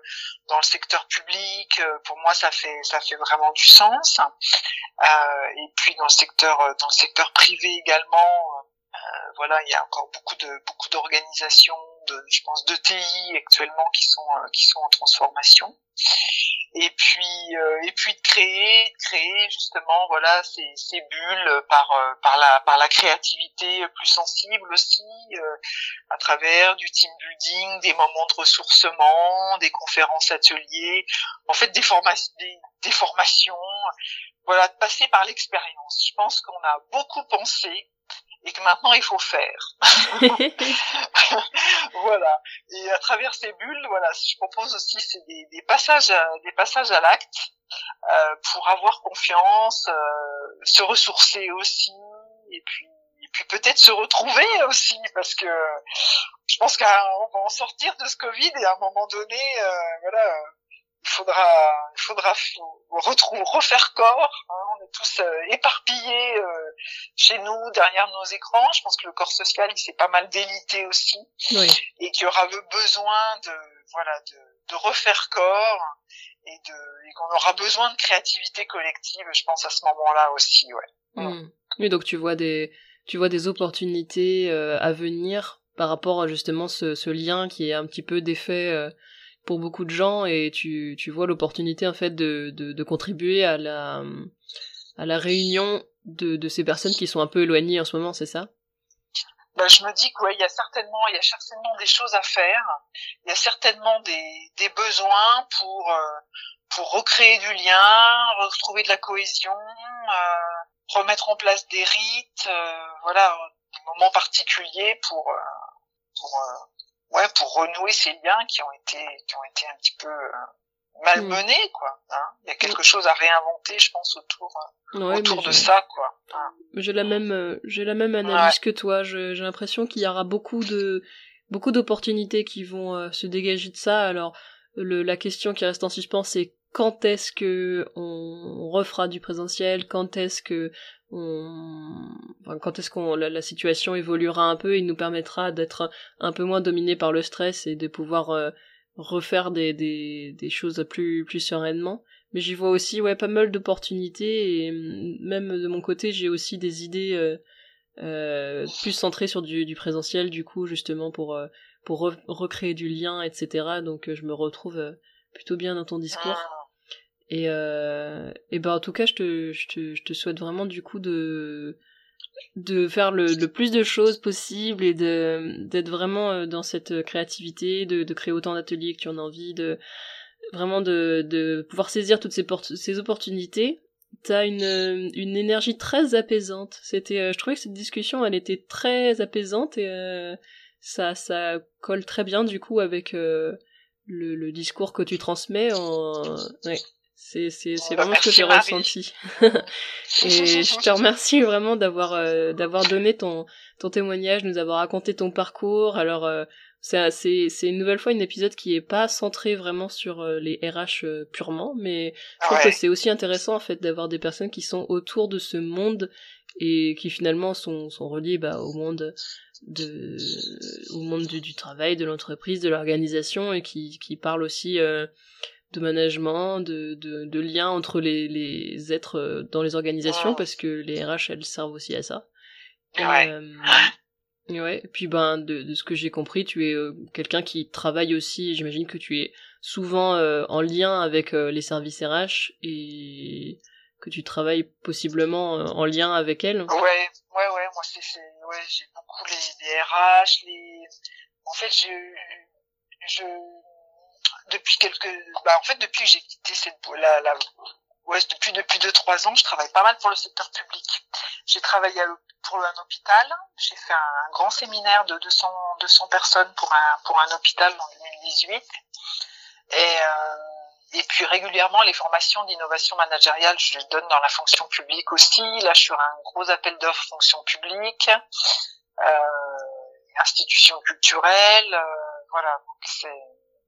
dans le secteur public, euh, pour moi, ça fait ça fait vraiment du sens. Euh, et puis dans le secteur dans le secteur privé également, euh, voilà, il y a encore beaucoup de beaucoup d'organisations, de je pense de TI actuellement qui sont qui sont en transformation. Et puis euh, et puis de créer créer justement voilà ces, ces bulles par euh, par la par la créativité plus sensible aussi euh, à travers du team building des moments de ressourcement des conférences ateliers en fait des formations des, des formations. Voilà de passer par l'expérience. Je pense qu'on a beaucoup pensé et que maintenant il faut faire. voilà. Et à travers ces bulles, voilà, je propose aussi c'est des, des, passages, à, des passages à l'acte euh, pour avoir confiance, euh, se ressourcer aussi et puis et puis peut-être se retrouver aussi parce que je pense qu'on va en sortir de ce Covid et à un moment donné voilà il faudra il faudra refaire corps hein. On est tous éparpillés chez nous derrière nos écrans. Je pense que le corps social il s'est pas mal délité aussi. Oui. et qu'il y aura besoin de voilà de, de refaire corps et de et qu'on aura besoin de créativité collective je pense à ce moment-là aussi ouais. Mm. Oui, donc tu vois des tu vois des opportunités euh, à venir par rapport à justement ce, ce lien qui est un petit peu défait euh, pour beaucoup de gens. Et tu, tu vois l'opportunité en fait de, de, de contribuer à la à la réunion de, ces personnes qui sont un peu éloignées en ce moment, c'est ça? Ben, je me dis qu'il y a certainement il y a certainement des choses à faire. Il y a certainement des, besoins pour euh, pour recréer du lien retrouver de la cohésion euh, remettre en place des rites euh, voilà des moments particuliers pour pour ouais pour renouer ces liens qui ont été qui ont été un petit peu malmenés quoi hein. il y a quelque chose à réinventer je pense autour ouais, autour de ça quoi hein. j'ai la même j'ai la même analyse ouais. que toi j'ai l'impression qu'il y aura beaucoup de beaucoup d'opportunités qui vont euh, se dégager de ça alors le, la question qui reste en suspens c'est quand est-ce que on refera du présentiel? Quand est-ce que on enfin, quand est-ce qu'on la, la, situation évoluera un peu et nous permettra d'être un peu moins dominé par le stress et de pouvoir euh, refaire des, des, des choses plus plus sereinement. Mais j'y vois aussi ouais pas mal d'opportunités et même de mon côté j'ai aussi des idées euh, euh, plus centrées sur du, du présentiel du coup justement pour euh, pour re recréer du lien etc donc je me retrouve plutôt bien dans ton discours. Et, euh, et ben en tout cas, je te, je te, je te souhaite vraiment du coup de de faire le, plus de choses possible et d'être vraiment dans cette créativité, de, créer autant d'ateliers que tu en as envie, de vraiment de, pouvoir saisir toutes ces, opportunités. T'as une, une énergie très apaisante. C'était, je trouvais que cette discussion, elle était très apaisante et euh, ça, ça colle très bien du coup avec euh, le, discours que tu transmets. En... C'est, c'est, c'est vraiment ce que j'ai ressenti. et je te remercie vraiment d'avoir, euh, d'avoir donné ton, ton témoignage, nous avoir raconté ton parcours. Alors, euh, c'est, c'est, c'est une nouvelle fois un épisode qui est pas centré vraiment sur euh, les RH purement, mais je trouve ouais. que c'est aussi intéressant en fait d'avoir des personnes qui sont autour de ce monde et qui finalement sont, sont reliées bah, au monde de, au monde du, du travail, de l'entreprise, de l'organisation et qui, qui parlent aussi de management, de, de, de lien entre les, les êtres dans les organisations, parce que les RH, elles servent aussi à ça. Et, Ouais. euh, ouais, et puis ben, de, de ce que j'ai compris, tu es euh, quelqu'un qui travaille aussi, j'imagine que tu es souvent euh, en lien avec euh, les services RH et que tu travailles possiblement euh, en lien avec elles. Ouais, ouais, ouais, moi c'est, c'est ouais, j'ai beaucoup les, les RH, les, en fait, je, je, depuis quelques, bah en fait depuis que j'ai quitté cette, la, ouais, depuis depuis deux trois ans, je travaille pas mal pour le secteur public. J'ai travaillé pour un hôpital, j'ai fait un, grand séminaire de 200 200 personnes pour un pour un hôpital en 2018 et euh, et puis régulièrement les formations d'innovation managériale, je les donne dans la fonction publique aussi. Là, je suis sur un gros appel d'offres fonction publique, euh, institutions culturelles, euh, voilà. Donc c'est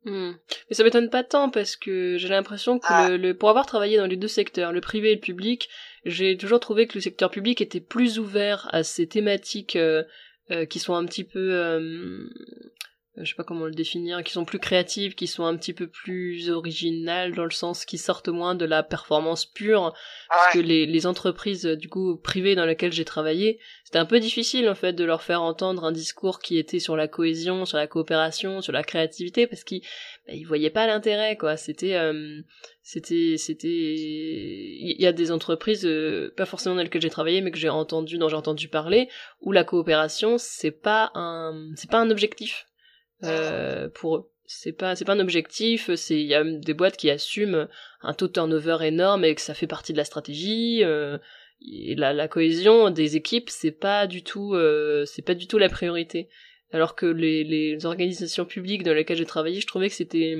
Hmm. Mais ça m'étonne pas tant parce que j'ai l'impression que ah. le, le, pour avoir travaillé dans les deux secteurs, le privé et le public, j'ai toujours trouvé que le secteur public était plus ouvert à ces thématiques euh, euh, qui sont un petit peu, euh, je sais pas comment le définir, qui sont plus créatives, qui sont un petit peu plus originales dans le sens qui sortent moins de la performance pure. Ah parce que les, les entreprises du coup privées dans lesquelles j'ai travaillé, c'était un peu difficile en fait de leur faire entendre un discours qui était sur la cohésion, sur la coopération, sur la créativité, parce qu'ils bah, ils voyaient pas l'intérêt quoi. C'était euh, c'était c'était il y a des entreprises euh, pas forcément dans lesquelles j'ai travaillé mais que j'ai entendu dont j'ai entendu parler où la coopération c'est pas un c'est pas un objectif euh, pour eux. C'est pas c'est pas un objectif c'est il y a des boîtes qui assument un taux de turnover énorme et que ça fait partie de la stratégie euh, et la, la cohésion des équipes c'est pas du tout euh, c'est pas du tout la priorité. Alors que les, les organisations publiques dans lesquelles j'ai travaillé je trouvais que c'était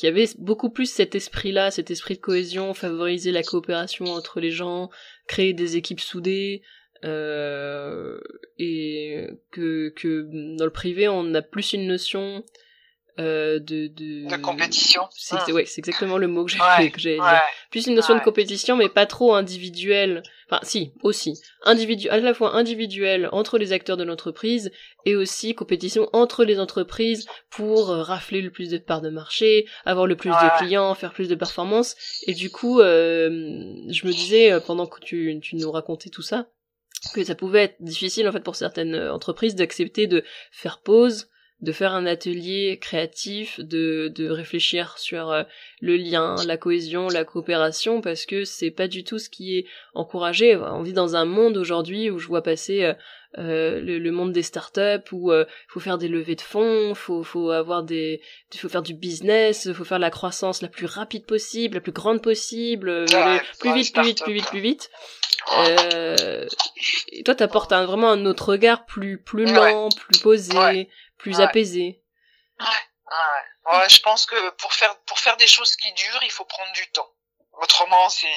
qui avait beaucoup plus cet esprit-là, cet esprit de cohésion, favoriser la coopération entre les gens, créer des équipes soudées, euh, et que, que dans le privé, on a plus une notion euh, de, de... de compétition. C'est mmh. ouais, c'est exactement le mot que j'ai ouais, que j'ai Plus une notion de compétition, mais pas trop individuelle. Enfin, si, aussi. Individu à la fois individuelle entre les acteurs de l'entreprise et aussi compétition entre les entreprises pour euh, rafler le plus de parts de marché, avoir le plus de clients, faire plus de performances. Et du coup, euh, je me disais, euh, pendant que tu, tu nous racontais tout ça, que ça pouvait être difficile en fait pour certaines entreprises d'accepter de faire pause, de faire un atelier créatif, de, de réfléchir sur euh, le lien, la cohésion, la coopération, parce que c'est pas du tout ce qui est encouragé. On vit dans un monde aujourd'hui où je vois passer euh, euh le, monde des startups où il faut faire des levées de fonds, faut faut avoir des, faut faire du business, faut faire la croissance la plus rapide possible, la plus grande possible, plus, vite, plus vite, plus vite, plus vite, Euh, et toi, t'apportes un, vraiment un autre regard plus plus lent, plus posé, plus apaisé. Ouais. ouais. ouais. je pense que pour faire pour faire des choses qui durent, il faut prendre du temps. Autrement, c'est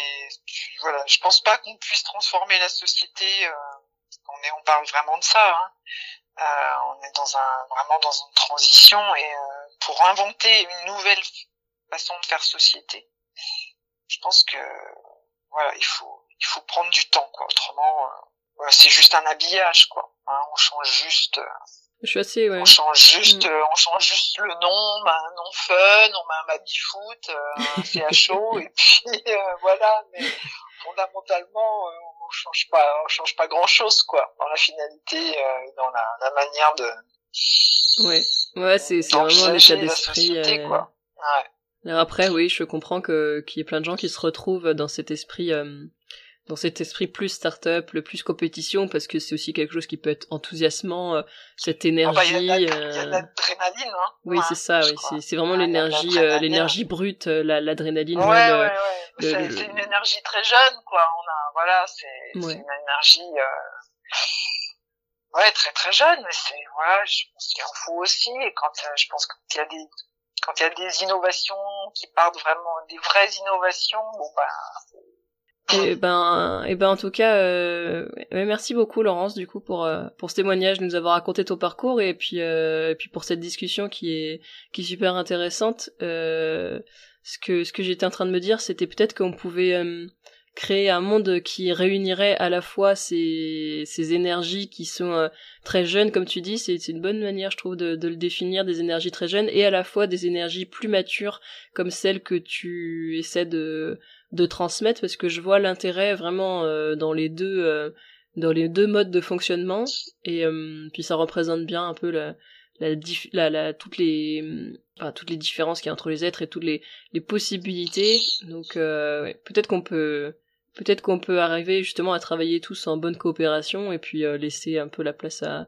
voilà, je pense pas qu'on puisse transformer la société. Euh, est, on parle vraiment de ça. Hein. Euh, on est dans un vraiment dans une transition et euh, pour inventer une nouvelle façon de faire société, je pense que voilà, il faut il faut prendre du temps quoi. Autrement, euh, voilà, c'est juste un habillage quoi. Hein, on change juste je suis assez, ouais. On change juste, mm. euh, on change juste le nom, on met un nom fun, on met un baby foot, euh, un CHO, et puis euh, voilà. Mais fondamentalement, euh, on change pas, on change pas grand chose, quoi, dans la finalité, dans la, la, manière de. Ouais, ouais, c'est c'est vraiment l'état d'esprit. Quoi. Ouais. Alors après, oui, je comprends que qu'il y ait plein de gens qui se retrouvent dans cet esprit dans cet esprit plus start-up, le plus compétition, parce que c'est aussi quelque chose qui peut être enthousiasmant, euh, cette énergie. Ah bah, il y a de l'adrénaline, hein. Oui, c'est ça, oui, c'est vraiment l'énergie, euh, l'énergie brute, euh, l'adrénaline. Ouais, ouais, ouais, ouais. C'est une énergie très jeune, quoi. On a, voilà, c'est une énergie, ouais, très très jeune, mais c'est, voilà, je pense qu'il en faut aussi, et quand, je pense qu'il y a des, quand il y a des innovations qui partent vraiment, des vraies innovations, bon, bah, et eh ben, et eh ben en tout cas, euh, merci beaucoup Laurence du coup pour euh, pour ce témoignage, de nous avoir raconté ton parcours et puis euh, et puis pour cette discussion qui est qui est super intéressante. Euh, ce que ce que j'étais en train de me dire, c'était peut-être qu'on pouvait euh, créer un monde qui réunirait à la fois ces ces énergies qui sont très jeunes, comme tu dis, c'est une bonne manière, je trouve, de, de le définir, des énergies très jeunes et à la fois des énergies plus matures comme celles que tu essaies de de transmettre parce que je vois l'intérêt vraiment euh, dans les deux euh, dans les deux modes de fonctionnement. Et euh, puis ça représente bien un peu la la, la, la toutes les enfin, toutes les différences qu'il y a entre les êtres et toutes les les possibilités. Donc ouais, peut-être qu'on peut peut-être qu'on peut arriver justement à travailler tous en bonne coopération et puis laisser un peu la place à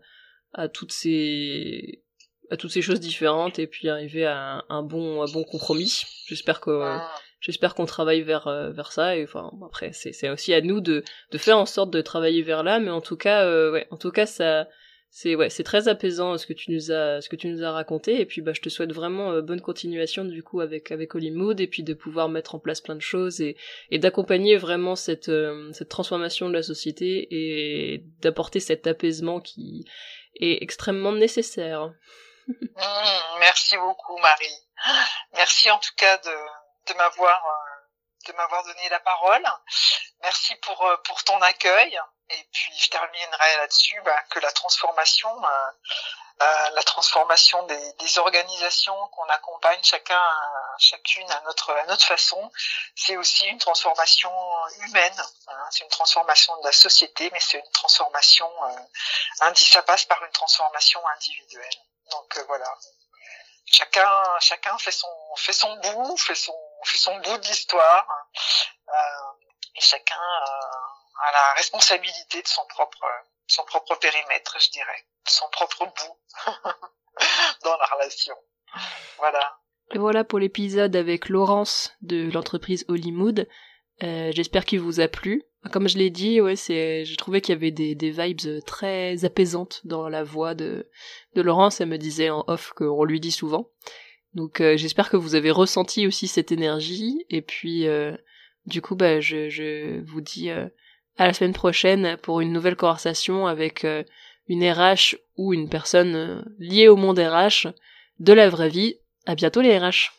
à toutes ces à toutes ces choses différentes et puis arriver à un, bon un bon compromis. J'espère que j'espère qu'on travaille vers euh, vers ça et enfin après c'est c'est aussi à nous de de faire en sorte de travailler vers là mais en tout cas euh, ouais en tout cas ça c'est ouais c'est très apaisant ce que tu nous as ce que tu nous as raconté et puis bah je te souhaite vraiment euh, bonne continuation du coup avec avec Hollywood et puis de pouvoir mettre en place plein de choses et et d'accompagner vraiment cette cette transformation de la société et d'apporter cet apaisement qui est extrêmement nécessaire. Mmh, merci beaucoup Marie. Merci en tout cas de de m'avoir euh, de m'avoir donné la parole. Merci pour euh, pour ton accueil. Et puis je terminerai là-dessus bah, que la transformation, euh, la transformation des, des organisations qu'on accompagne chacun, chacune à notre à notre façon, c'est aussi une transformation humaine. Hein. C'est une transformation de la société, mais c'est une transformation. Euh, ça passe par une transformation individuelle. Donc voilà, chacun chacun fait son fait son bout, fait son fait son bout de l'histoire. Euh, et chacun euh, a la responsabilité de son propre son propre périmètre, je dirais, son propre bout dans la relation. Voilà. Et voilà pour l'épisode avec Laurence de l'entreprise Hollywood. Euh, J'espère qu'il vous a plu. Comme je l'ai dit, ouais, c'est, j'ai trouvé qu'il y avait des, des vibes très apaisantes dans la voix de, de Laurence. Elle me disait en off qu'on lui dit souvent. Donc j'espère que vous avez ressenti aussi cette énergie. Et puis du coup, bah, je, vous dis à la semaine prochaine pour une nouvelle conversation avec une RH ou une personne liée au monde RH de la vraie vie. À bientôt les RH.